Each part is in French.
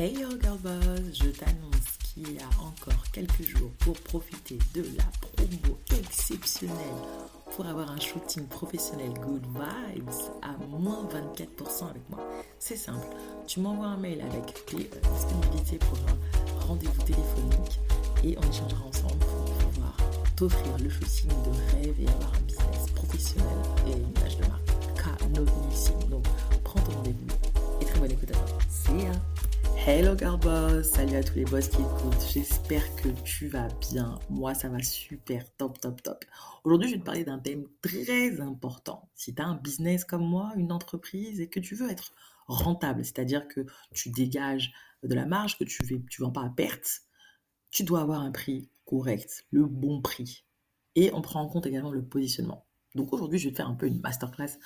Hey yo girl boss, je t'annonce qu'il y a encore quelques jours pour profiter de la promo exceptionnelle pour avoir un shooting professionnel Good Vibes à moins 24% avec moi. C'est simple, tu m'envoies un mail avec tes euh, disponibilités pour un rendez-vous téléphonique et on échangera ensemble pour pouvoir t'offrir le shooting de rêve et avoir un business professionnel et une image de marque canonissime. Donc prends ton rendez-vous et très bonne écoute à toi. Ya! Hello girl boss, salut à tous les boss qui écoutent, j'espère que tu vas bien, moi ça va super, top top top. Aujourd'hui je vais te parler d'un thème très important. Si tu as un business comme moi, une entreprise et que tu veux être rentable, c'est-à-dire que tu dégages de la marge, que tu ne vends pas à perte, tu dois avoir un prix correct, le bon prix. Et on prend en compte également le positionnement. Donc aujourd'hui je vais te faire un peu une masterclass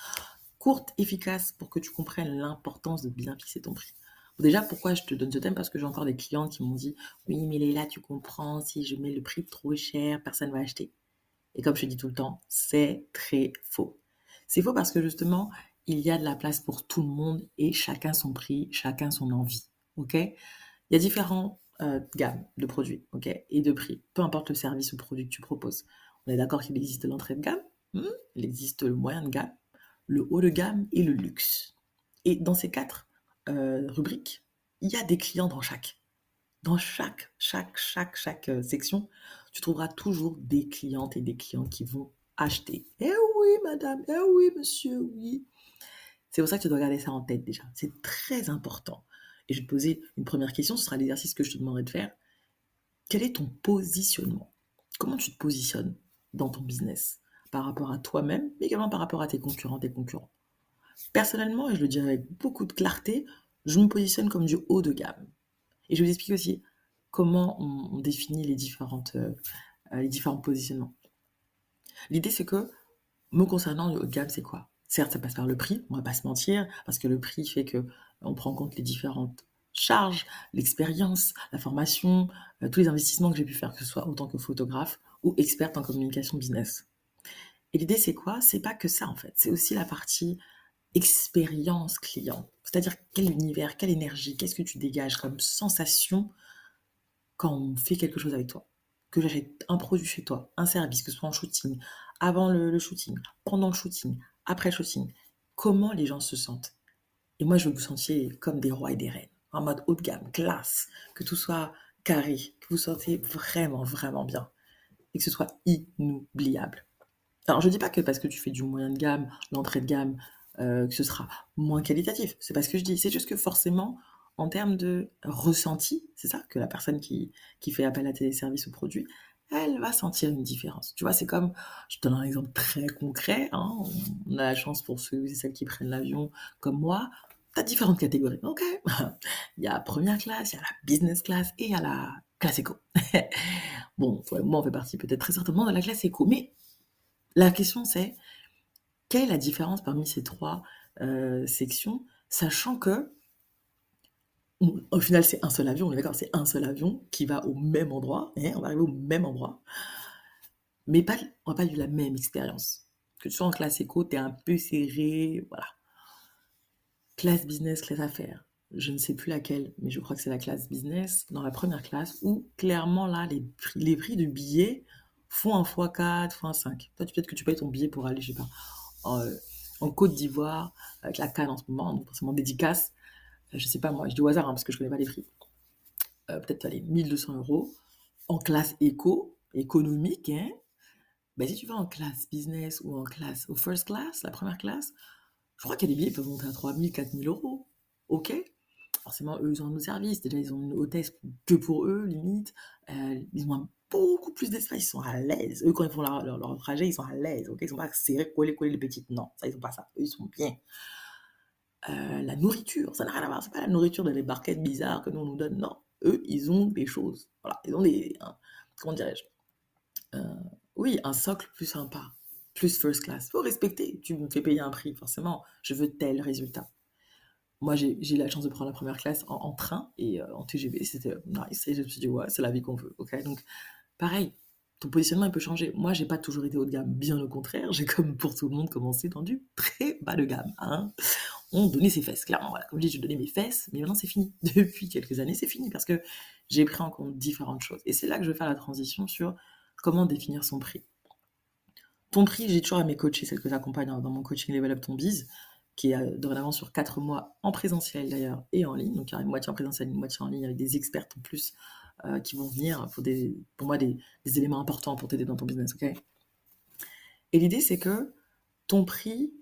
courte, efficace pour que tu comprennes l'importance de bien fixer ton prix. Déjà, pourquoi je te donne ce thème? Parce que j'ai encore des clients qui m'ont dit Oui, mais là, tu comprends, si je mets le prix trop cher, personne ne va acheter. Et comme je dis tout le temps, c'est très faux. C'est faux parce que justement, il y a de la place pour tout le monde et chacun son prix, chacun son envie. Ok? Il y a différentes euh, gammes de produits et de prix, peu importe le service ou produit que tu proposes. On est d'accord qu'il existe l'entrée de gamme, hmm, il existe le moyen de gamme, le haut de gamme et le luxe. Et dans ces quatre euh, rubrique, il y a des clients dans chaque. Dans chaque, chaque, chaque, euh, section, tu trouveras toujours des clientes et des clients qui vont acheter. Eh oui, madame, eh oui, monsieur, oui. C'est pour ça que tu dois garder ça en tête déjà. C'est très important. Et je vais te poser une première question, ce sera l'exercice que je te demanderai de faire. Quel est ton positionnement? Comment tu te positionnes dans ton business? Par rapport à toi-même, mais également par rapport à tes concurrents, tes concurrents Personnellement, et je le dis avec beaucoup de clarté, je me positionne comme du haut de gamme. Et je vous expliquer aussi comment on, définit les, différentes, euh, les différents positionnements. L'idée, c'est que, me concernant, le haut de gamme, c'est quoi? Certes, ça passe par le prix, on va pas se mentir, parce que le prix fait que on prend en compte les différentes charges, l'expérience, la formation, euh, tous les investissements que j'ai pu faire, que ce soit autant que photographe ou experte en communication business. Et l'idée, c'est quoi? C'est pas que ça, en fait. C'est aussi la partie expérience client? C'est-à-dire quel univers, quelle énergie, qu'est-ce que tu dégages comme sensation quand on fait quelque chose avec toi? Que j'achète un produit chez toi, un service, que ce soit en shooting, avant le, shooting, pendant le shooting, après le shooting. Comment les gens se sentent? Et moi, je veux que vous sentiez comme des rois et des reines, en mode haut de gamme, classe, que tout soit carré, que vous sentez vraiment, vraiment bien. Et que ce soit inoubliable. Alors, je ne dis pas que parce que tu fais du moyen de gamme, l'entrée de gamme, euh, que ce sera moins qualitatif. C'est pas ce que je dis. C'est juste que forcément, en termes de ressenti, c'est ça que la personne qui, qui fait appel à tes services ou produits, elle va sentir une différence. Tu vois, c'est comme, je te donne un exemple très concret, hein, on a la chance pour ceux et celles qui prennent l'avion comme moi, tu as différentes catégories. Ok, il y a première classe, il y a la business class et il y a la classe éco. bon, moi on fait partie peut-être très certainement de la classe éco, mais la question c'est, quelle est la différence parmi ces trois euh, sections, sachant que au final, c'est un seul avion, on est d'accord, c'est un seul avion qui va au même endroit, on va arriver au même endroit, mais pas, on va pas eu la même expérience. Que tu sois en classe éco, tu es un peu serré, voilà. Classe business, classe affaires, je ne sais plus laquelle, mais je crois que c'est la classe business, dans la première classe, où clairement, là, les prix, les prix de billets font un x4, x5. Toi, peut-être que tu payes ton billet pour aller, je sais pas, en, Côte d'Ivoire, avec la canne en ce moment, donc forcément dédicace. Euh, je sais pas moi, je dis au hasard hein, parce que je connais pas les prix. Euh, peut-être aller 1200 euros en classe éco, économique. Hein. Ben, si tu vas en classe business ou en classe, au first class, la première classe, je crois qu'il y a des billets qui peuvent monter à 3000, 4000 euros. Ok? Forcément, eux, ils ont un autre service. Déjà, ils ont une hôtesse que pour eux, limite. Euh, ils ont un beaucoup plus d'espace, ils sont à l'aise. Eux, quand ils font leur, leur, trajet, ils sont à l'aise, ok? Ils sont pas serrés, collés, collés les petites. Non, ça, ils sont pas ça. Eux, ils sont bien. Euh, la nourriture, ça n'a rien à voir. C'est pas la nourriture de les barquettes bizarres que nous, on nous donne. Non. Eux, ils ont des choses. Voilà. Ils ont des. comment dirais-je? Euh, Oui, un socle plus sympa. Plus first class. Faut respecter. Tu me fais payer un prix, forcément. Je veux tel résultat. Moi, j'ai eu la chance de prendre la première classe en, train et euh, en TGV. C'était nice. Et je me suis dit, ouais, c'est la vie qu'on veut. ok? Donc, pareil, ton positionnement il peut changer. Moi, j'ai pas toujours été haut de gamme, bien au contraire. J'ai comme pour tout le monde commencé dans du très bas de gamme. Hein. ont donné ses fesses. Clairement, voilà, comme je dis, je donnais mes fesses, mais maintenant c'est fini. Depuis quelques années, c'est fini parce que j'ai pris en compte différentes choses. Et c'est là que je vais faire la transition sur comment définir son prix. Ton prix, j'ai toujours à mes coachés, celles que j'accompagne dans mon coaching Level Up Ton qui est euh, dorénavant sur 4 mois en présentiel d'ailleurs et en ligne. Donc il y a une moitié en présentiel, une moitié en ligne avec des experts en plus euh, qui vont venir pour, des, pour moi des, éléments importants pour t'aider dans ton business. ok? Et l'idée, c'est que ton prix,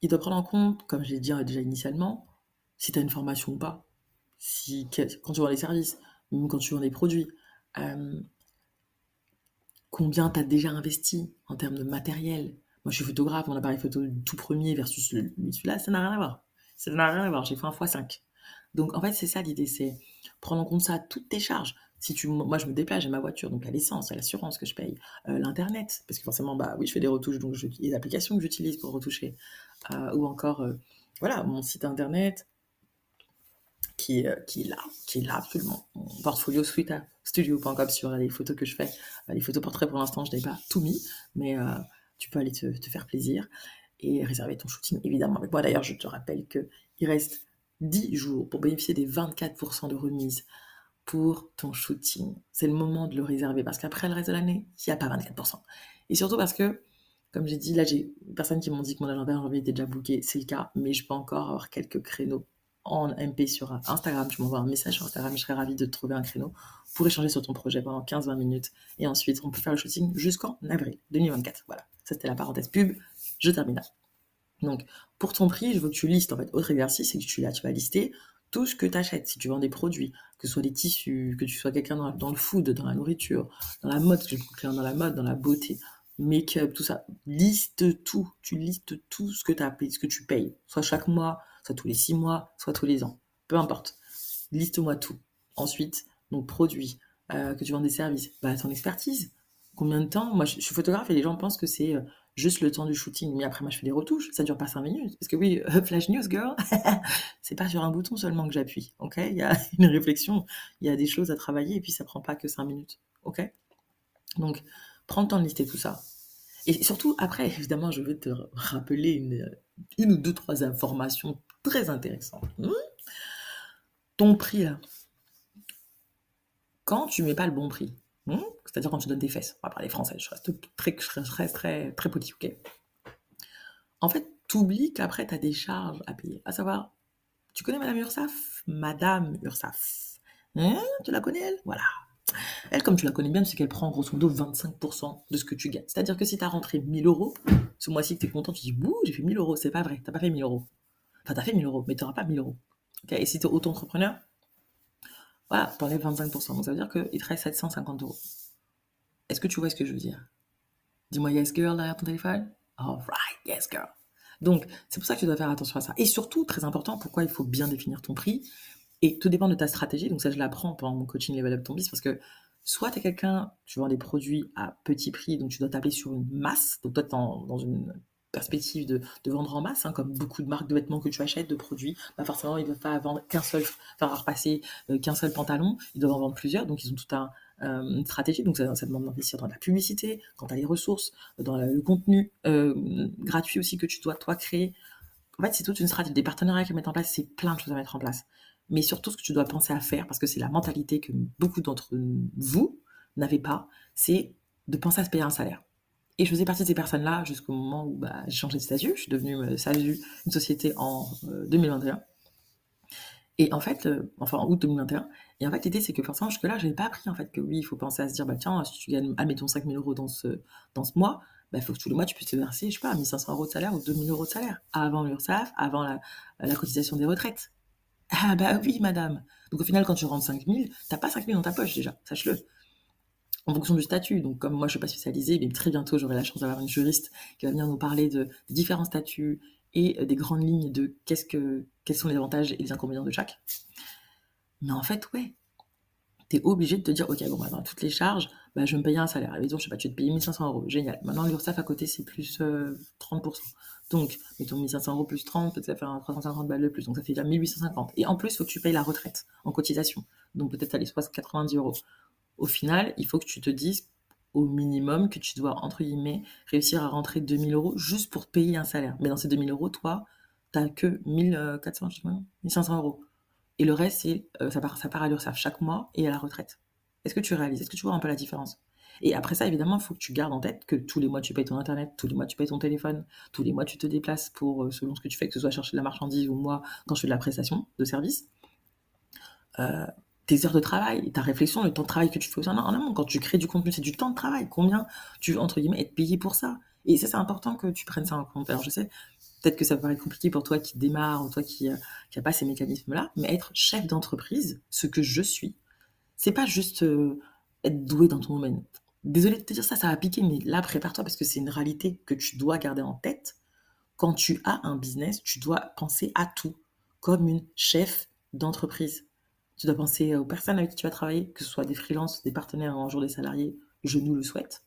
il doit prendre en compte, comme je l'ai dit déjà initialement, si tu as une formation ou pas, si, quand tu vends les services, même quand tu vends des produits, euh, combien tu as déjà investi en termes de matériel? Moi, je suis photographe, mon appareil photo tout premier versus celui-là, ça n'a rien à voir. Ça n'a rien à voir, j'ai fait un x5. Donc, en fait, c'est ça l'idée, c'est prendre en compte ça, toutes tes charges. Si tu, moi, je me déplace, j'ai ma voiture, donc à l'essence, à l'assurance que je paye, euh, l'internet, parce que forcément, bah oui, je fais des retouches, donc les applications que j'utilise pour retoucher, euh, ou encore, euh, voilà, mon site internet qui, qui est là, qui est là absolument. Mon portfolio studio.com sur les photos que je fais, les photos portraits pour l'instant, je n'ai pas tout mis, mais tu peux aller te, te, faire plaisir et réserver ton shooting évidemment avec moi. D'ailleurs, je te rappelle qu'il reste 10 jours pour bénéficier des 24% de remise pour ton shooting. C'est le moment de le réserver parce qu'après le reste de l'année, il n'y a pas 24%. Et surtout parce que, comme j'ai dit, là, j'ai personnes qui m'ont dit que mon agenda en janvier était déjà booké. C'est le cas, mais je peux encore avoir quelques créneaux en MP sur Instagram. Je m'envoie un message sur Instagram. Je serais ravie de trouver un créneau pour échanger sur ton projet pendant 15-20 minutes. Et ensuite, on peut faire le shooting jusqu'en avril 2024. Voilà. Ça, c'était la parenthèse pub. Je termine. Donc, pour ton prix, je veux que tu listes, en fait, autre exercice, c'est que tu, là, tu vas lister tout ce que tu achètes. Si tu vends des produits, que ce soit des tissus, que tu sois quelqu'un dans, le food, dans la nourriture, dans la mode, dans la mode, dans la beauté, make-up, tout ça, liste tout. Tu listes tout ce que tu as payé, ce que tu payes. Soit chaque mois, soit tous les six mois, soit tous les ans. Peu importe. Liste-moi tout. Ensuite, donc produits, euh, que tu vends des services, bah, ton expertise. Combien de temps? Moi, je, suis photographe et les gens pensent que c'est euh, juste le temps du shooting. Mais après, moi, je fais des retouches. Ça dure pas cinq minutes. Parce que oui, Flash News Girl, c'est pas sur un bouton seulement que j'appuie. Ok? Il y a une réflexion, il y a des choses à travailler et puis ça prend pas que cinq minutes. Ok? Donc, prends le temps de lister tout ça. Et surtout, après, évidemment, je vais te rappeler une, une ou deux, trois informations très intéressantes. Hmm? Ton prix, là. Quand tu mets pas le bon prix, Hmm? C'est-à-dire quand tu donnes des fesses. On va parler français, je reste très, très, très, très ok? En fait, tu oublies qu'après, tu as des charges à payer. À savoir, tu connais Madame Ursaf Madame Ursaf. Hein? Tu la connais, elle? Voilà. Elle, comme tu la connais bien, c'est qu'elle prend grosso modo 25% de ce que tu gagnes. C'est-à-dire que si tu as rentré 1000 euros, ce mois-ci que tu es content, tu dis, bouh, j'ai fait 1000 euros. C'est pas vrai, tu pas fait 1000 euros. Enfin, tu as fait 1000 euros, mais tu n'auras pas 1000 euros. Et si tu es auto-entrepreneur, voilà, t'enlèves 25%. Donc ça veut dire qu'il te reste 750 euros. Est-ce que tu vois ce que je veux dire? Dis-moi yes girl derrière ton téléphone? Alright, yes girl. Donc c'est pour ça que tu dois faire attention à ça. Et surtout, très important, pourquoi il faut bien définir ton prix. Et tout dépend de ta stratégie. Donc ça, je l'apprends pendant mon coaching Level Up Ton parce que soit tu es quelqu'un, tu vends des produits à petit prix, donc tu dois t'appeler sur une masse. Donc toi, tu dans une perspective de, vendre en masse, hein, comme beaucoup de marques de vêtements que tu achètes, de produits, bah forcément, ils ne doivent pas vendre qu'un seul, repasser euh, qu'un seul pantalon, ils doivent en vendre plusieurs, donc ils ont tout un, euh, une stratégie, donc ça, demande d'investir dans la publicité, quand tu as les ressources, dans le contenu euh, gratuit aussi que tu dois toi créer. En fait, c'est toute une stratégie, des partenariats à mettre en place, c'est plein de choses à mettre en place. Mais surtout, ce que tu dois penser à faire, parce que c'est la mentalité que beaucoup d'entre vous n'avez pas, c'est de penser à se payer un salaire. Et je faisais partie de ces personnes-là jusqu'au moment où bah, j'ai changé de statut. Je suis devenue euh, SASU, une société en 2021. Euh, et en fait, euh, enfin en août 2021. Et en fait, l'idée, c'est que forcément, jusque-là, je n'avais pas appris en fait que oui, il faut penser à se dire, bah tiens, si tu gagnes, admettons, 5000 euros dans ce, dans ce mois, bah, il faut que tous les mois, tu puisses te verser, je sais pas, 1500 euros de salaire ou 2000 euros de salaire. Avant l'URSSAF, avant la, la, cotisation des retraites. Ah bah oui, madame. Donc au final, quand tu rentres 5000, t'as pas 5000 dans ta poche déjà, sache-le en fonction du statut. Donc, comme moi, je ne suis pas spécialisée, mais très bientôt, j'aurai la chance d'avoir une juriste qui va venir nous parler de, des différents statuts et euh, des grandes lignes de que, quels sont les avantages et les inconvénients de chaque. Mais en fait, ouais, tu es obligé de te dire, ok, bon, bah, dans toutes les charges, bah, je vais me payer un salaire. Disons, je sais pas, tu vas te payer 1500 euros. Génial. Maintenant, l'URSSAF à côté, c'est plus 30%. Euh, Donc, mettons 1500 euros plus 30, peut-être ça fait 350 balles de plus. Donc, ça fait déjà 1850. Et en plus, il faut que tu payes la retraite en cotisation. Donc, peut-être aller 90 euros au final, il faut que tu te dises au minimum que tu dois, entre guillemets, réussir à rentrer 2000 euros juste pour payer un salaire. Mais dans ces 2000 euros, toi, tu n'as que 1400, 1500 euros. Et le reste, c'est, ça, part, ça part à l'URSSAF chaque mois et à la retraite. Est-ce que tu réalises? Est-ce que tu vois un peu la différence? Et après ça, évidemment, il faut que tu gardes en tête que tous les mois, tu payes ton Internet, tous les mois, tu payes ton téléphone, tous les mois, tu te déplaces pour, selon ce que tu fais, que ce soit chercher de la marchandise ou moi, quand je fais de la prestation de service. Euh, tes heures de travail, ta réflexion, le temps de travail que tu fais en amont. Quand tu crées du contenu, c'est du temps de travail. Combien tu veux, entre guillemets, être payé pour ça? Et ça, c'est important que tu prennes ça en compte. Alors, je sais, peut-être que ça paraît compliqué pour toi qui démarre, ou toi qui n'a euh, pas ces mécanismes-là, mais être chef d'entreprise, ce que je suis, c'est pas juste euh, être doué dans ton domaine. Désolé de te dire ça, ça va piquer, mais là, prépare-toi parce que c'est une réalité que tu dois garder en tête. Quand tu as un business, tu dois penser à tout comme une chef d'entreprise. Tu dois penser aux personnes avec qui tu vas travailler, que ce soit des freelances, des partenaires en jour des salariés, je nous le souhaite.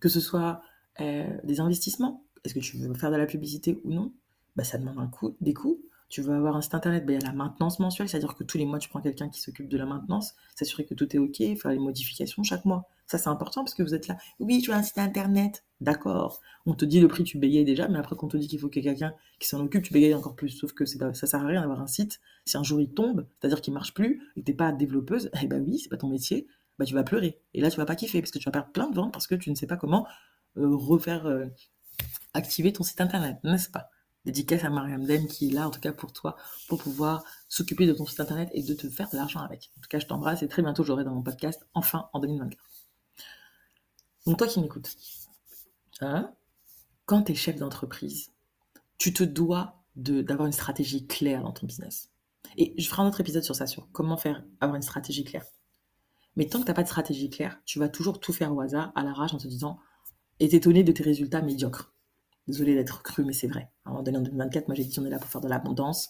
Que ce soit euh, des investissements, est-ce que tu veux faire de la publicité ou non? Bah, Ça demande un coût, des coûts. Tu veux avoir un site internet, bah, il y a la maintenance mensuelle, c'est-à-dire que tous les mois, tu prends quelqu'un qui s'occupe de la maintenance, s'assurer que tout est OK, faire les modifications chaque mois. Ça, c'est important parce que vous êtes là. Oui, tu as un site internet. D'accord. On te dit le prix, tu bégayes déjà, mais après, quand on te dit qu'il faut que quelqu'un qui s'en occupe, tu bégayes encore plus. Sauf que ça sert à rien d'avoir un site. Si un jour il tombe, c'est-à-dire qu'il marche plus, et que t'es pas développeuse, eh ben oui, c'est pas ton métier, bah tu vas pleurer. Et là, tu vas pas kiffer parce que tu vas perdre plein de ventes parce que tu ne sais pas comment euh, refaire euh, activer ton site internet, n'est-ce pas? Dédicace à Mariam Dem qui est là, en tout cas pour toi, pour pouvoir s'occuper de ton site internet et de te faire de l'argent avec. En tout cas, je t'embrasse et très bientôt j'aurai dans mon podcast, enfin en 2024. Donc toi qui m'écoutes, hein, quand tu es chef d'entreprise, tu te dois d'avoir une stratégie claire dans ton business. Et je ferai un autre épisode sur ça, sur comment faire avoir une stratégie claire. Mais tant que tu n'as pas de stratégie claire, tu vas toujours tout faire au hasard, à l'arrache, en te disant, et t'étonner de tes résultats médiocres. Désolé d'être cru, mais c'est vrai. En 2024, moi j'ai dit on est là pour faire de l'abondance.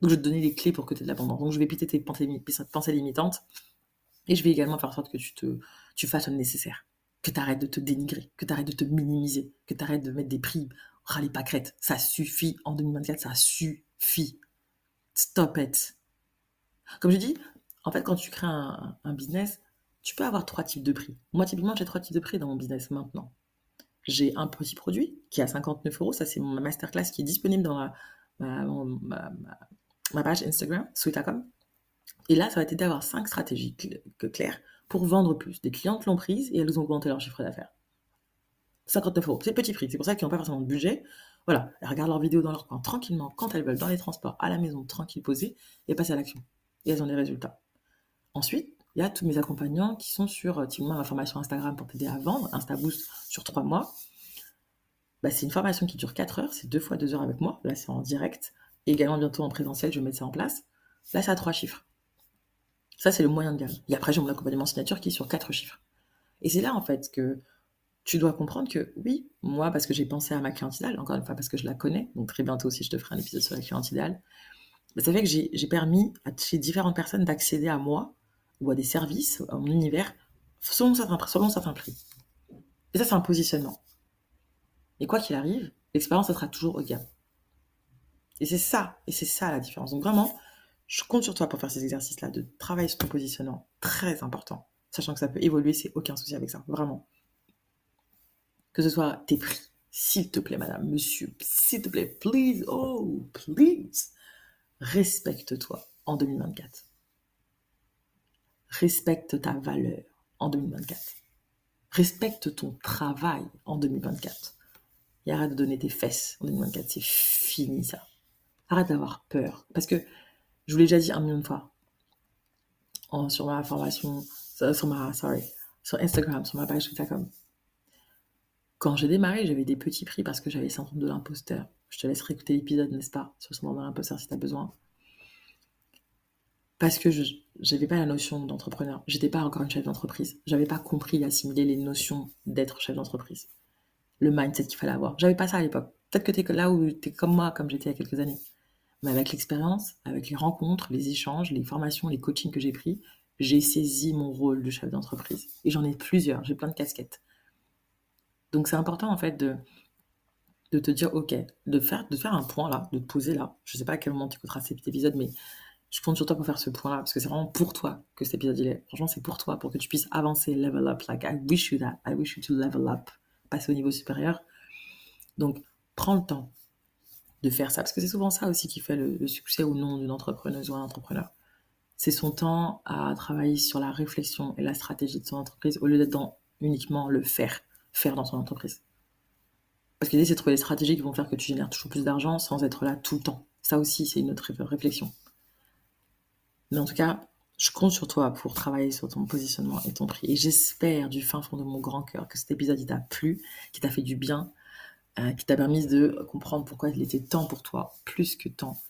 Donc je vais te donner les clés pour que tu aies de l'abondance. Donc je vais piter tes pensées, limitantes. Et je vais également faire en sorte que tu, te, tu fasses le nécessaire que tu arrêtes de te dénigrer, que tu arrêtes de te minimiser, que tu arrêtes de mettre des prix. Rallye pas crête, ça suffit en 2024, ça suffit. Stop it. Comme je dis, en fait, quand tu crées un, business, tu peux avoir trois types de prix. Moi, typiquement, j'ai trois types de prix dans mon business maintenant. J'ai un petit produit qui est à 59 euros, ça c'est ma masterclass qui est disponible dans ma, page Instagram, Sweetacom. Et là, ça va t'aider à avoir cinq stratégies claires pour vendre plus. Des clientes l'ont prise et elles ont augmenté leur chiffre d'affaires. 59 euros, c'est petit prix, c'est pour ça qu'ils n'ont pas forcément de budget. Voilà, elles regardent leurs vidéos dans leur coin tranquillement, quand elles veulent, dans les transports, à la maison, tranquille, posées, et passent à l'action. Et elles ont des résultats. Ensuite, il y a tous mes accompagnants qui sont sur, euh, typiquement, ma formation Instagram pour t'aider à vendre, InstaBoost sur 3 mois. Bah, c'est une formation qui dure 4 heures, c'est 2 fois 2 heures avec moi. Là, c'est en direct. Et également, bientôt en présentiel, je vais mettre ça en place. Là, c'est à 3 chiffres. Ça, c'est le moyen de gamme. Et après, j'ai mon accompagnement signature qui est sur quatre chiffres. Et c'est là, en fait, que tu dois comprendre que oui, moi, parce que j'ai pensé à ma cliente idéale, encore une fois, parce que je la connais, donc très bientôt aussi, je te ferai un épisode sur la cliente idéale, bah, ça fait que j'ai permis à différentes personnes d'accéder à moi ou à des services, à mon univers, selon certains, selon certains prix. Et ça, c'est un positionnement. Et quoi qu'il arrive, l'expérience, ça sera toujours haut de gamme. Et c'est ça, et c'est ça la différence. Donc vraiment, je compte sur toi pour faire ces exercices-là, de travailler sur ton positionnement. Très important. Sachant que ça peut évoluer, c'est aucun souci avec ça. Vraiment. Que ce soit tes prix. S'il te plaît, madame, monsieur, s'il te plaît, please, oh, please. Respecte-toi en 2024. Respecte ta valeur en 2024. Respecte ton travail en 2024. Et arrête de donner tes fesses en 2024. C'est fini ça. Arrête d'avoir peur. Parce que je vous l'ai déjà dit un million de fois sur ma formation, sur ma, sorry, sur Instagram, sur ma page Instagram. Quand j'ai démarré, j'avais des petits prix parce que j'avais syndrome de l'imposteur. Je te laisserai écouter l'épisode, n'est-ce pas, sur le syndrome de l'imposteur si tu as besoin. Parce que je n'avais pas la notion d'entrepreneur. J'étais pas encore une chef d'entreprise. J'avais pas compris, assimiler les notions d'être chef d'entreprise. Le mindset qu'il fallait avoir. J'avais pas ça à l'époque. Peut-être que tu es là où tu es comme moi, comme j'étais il y a quelques années. Mais avec l'expérience, avec les rencontres, les échanges, les formations, les coachings que j'ai pris, j'ai saisi mon rôle de chef d'entreprise. Et j'en ai plusieurs, j'ai plein de casquettes. Donc c'est important en fait de, de te dire, ok, de faire, de faire un point là, de te poser là. Je ne sais pas à quel moment tu écouteras cet épisode, mais je compte sur toi pour faire ce point là, parce que c'est vraiment pour toi que cet épisode il est. Franchement, c'est pour toi, pour que tu puisses avancer, level up. Like, I wish you that. I wish you to level up. Passer au niveau supérieur. Donc, prends le temps de faire ça. Parce que c'est souvent ça aussi qui fait le, succès ou non d'une entrepreneuse ou un entrepreneur. C'est son temps à travailler sur la réflexion et la stratégie de son entreprise au lieu d'être dans uniquement le faire, faire dans son entreprise. Parce que l'idée, c'est de trouver des stratégies qui vont faire que tu génères toujours plus d'argent sans être là tout le temps. Ça aussi, c'est une autre réflexion. Mais en tout cas, je compte sur toi pour travailler sur ton positionnement et ton prix. Et j'espère du fin fond de mon grand cœur que cet épisode t'a plu, qui t'a fait du bien, euh, qui t'a permis de comprendre pourquoi il était temps pour toi, plus que temps,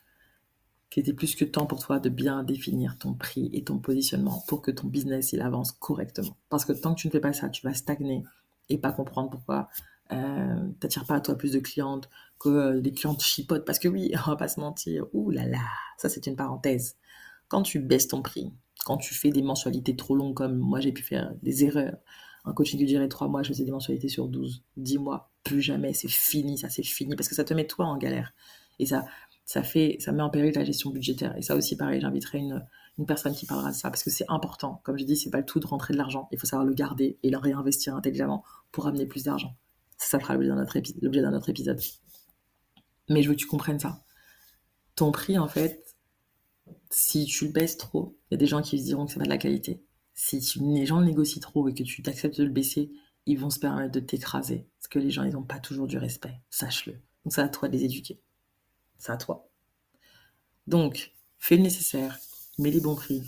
qu'il était plus que temps pour toi de bien définir ton prix et ton positionnement pour que ton business il avance correctement. Parce que tant que tu ne fais pas ça, tu vas stagner et pas comprendre pourquoi euh, t'attires pas à toi plus de clientes, que euh, les clientes chipotent. Parce que oui, on va pas se mentir, ouh là là, ça c'est une parenthèse. Quand tu baisses ton prix, quand tu fais des mensualités trop longues comme moi j'ai pu faire des erreurs, un coaching qui durait 3 mois, je faisais des mensualités sur 12, 10 mois, jamais, c'est fini, ça c'est fini, parce que ça te met toi en galère. Et ça, ça, fait, ça met en péril ta gestion budgétaire. Et ça aussi, pareil, j'inviterai une, une personne qui parlera de ça, parce que c'est important. Comme je dis, c'est pas le tout de rentrer de l'argent, il faut savoir le garder et le réinvestir intelligemment pour amener plus d'argent. Ça, ça fera l'objet d'un autre, épisode. Mais je veux que tu comprennes ça. Ton prix, en fait, si tu le baisses trop, il y a des gens qui se diront que c'est pas de la qualité. Si les gens le négocient trop et que tu t'acceptes de le baisser, ils vont se permettre de t'écraser. Parce que les gens, ils n'ont pas toujours du respect. Sache-le. Donc, c'est à toi de les éduquer. C'est à toi. Donc, fais le nécessaire, mets les bons prix.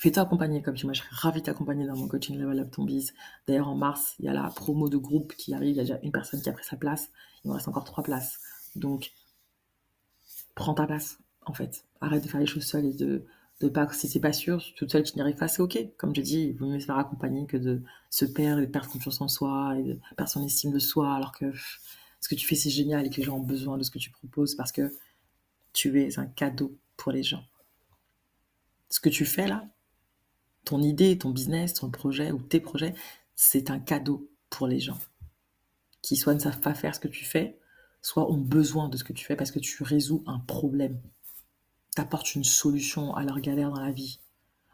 Fais-toi accompagner comme tu moi, je serais ravie de t'accompagner dans mon coaching Level Up Ton Biz. D'ailleurs, en mars, il y a la promo de groupe qui arrive. Il y a déjà une personne qui a pris sa place. Il me reste encore trois places. Donc, prends ta place, en fait. Arrête de faire les choses seule et de, de pas, si c'est pas sûr, toute seule tu n'y arrives pas, c'est ok. Comme je dis, il vaut mieux se faire accompagner que de se perdre et de perdre confiance en soi et de perdre son estime de soi alors que ce que tu fais c'est génial et que les gens ont besoin de ce que tu proposes parce que tu es un cadeau pour les gens. Ce que tu fais là, ton idée, ton business, ton projet ou tes projets, c'est un cadeau pour les gens qui soit ne savent pas faire ce que tu fais, soit ont besoin de ce que tu fais parce que tu résous un problème t'apportes une solution à leur galère dans la vie.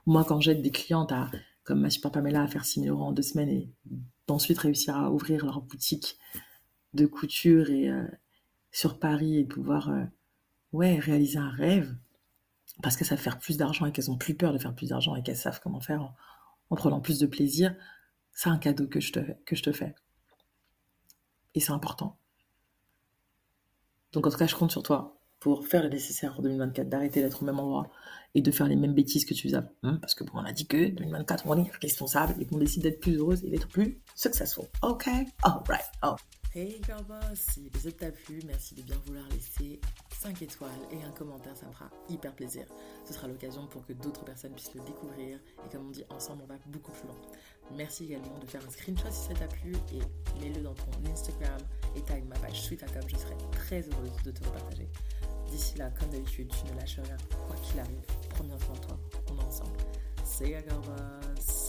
Moi, quand j'aide des clientes à, comme ma super Pamela, à faire 6 000 euros en deux semaines et d'ensuite réussir à ouvrir leur boutique de couture et euh, sur Paris et pouvoir euh, ouais, réaliser un rêve parce que ça fait faire plus d'argent et qu'elles ont plus peur de faire plus d'argent et qu'elles savent comment faire en, en, prenant plus de plaisir, c'est un cadeau que je te, que je te fais. Et c'est important. Donc en tout cas, je compte sur toi pour faire le nécessaire en 2024, d'arrêter d'être au même endroit et de faire les mêmes bêtises que tu faisais avant. parce que bon, on a dit que 2024, on est responsable et qu'on décide d'être plus heureuse et d'être plus successful. Ok? Alright. Oh. Hey girl boss, si l'épisode t'a plu, merci de bien vouloir laisser 5 étoiles et un commentaire, ça me fera hyper plaisir. Ce sera l'occasion pour que d'autres personnes puissent le découvrir et comme on dit, ensemble on va beaucoup plus loin. Merci également de faire un screenshot si ça t'a plu et mets-le dans ton Instagram et tag ma page Sweetacom, je serai très heureuse de te repartager. D'ici là, comme d'habitude, tu ne lâches rien. Quoi qu'il arrive, prends bien soin de toi. On est ensemble. C'est Gagarbas.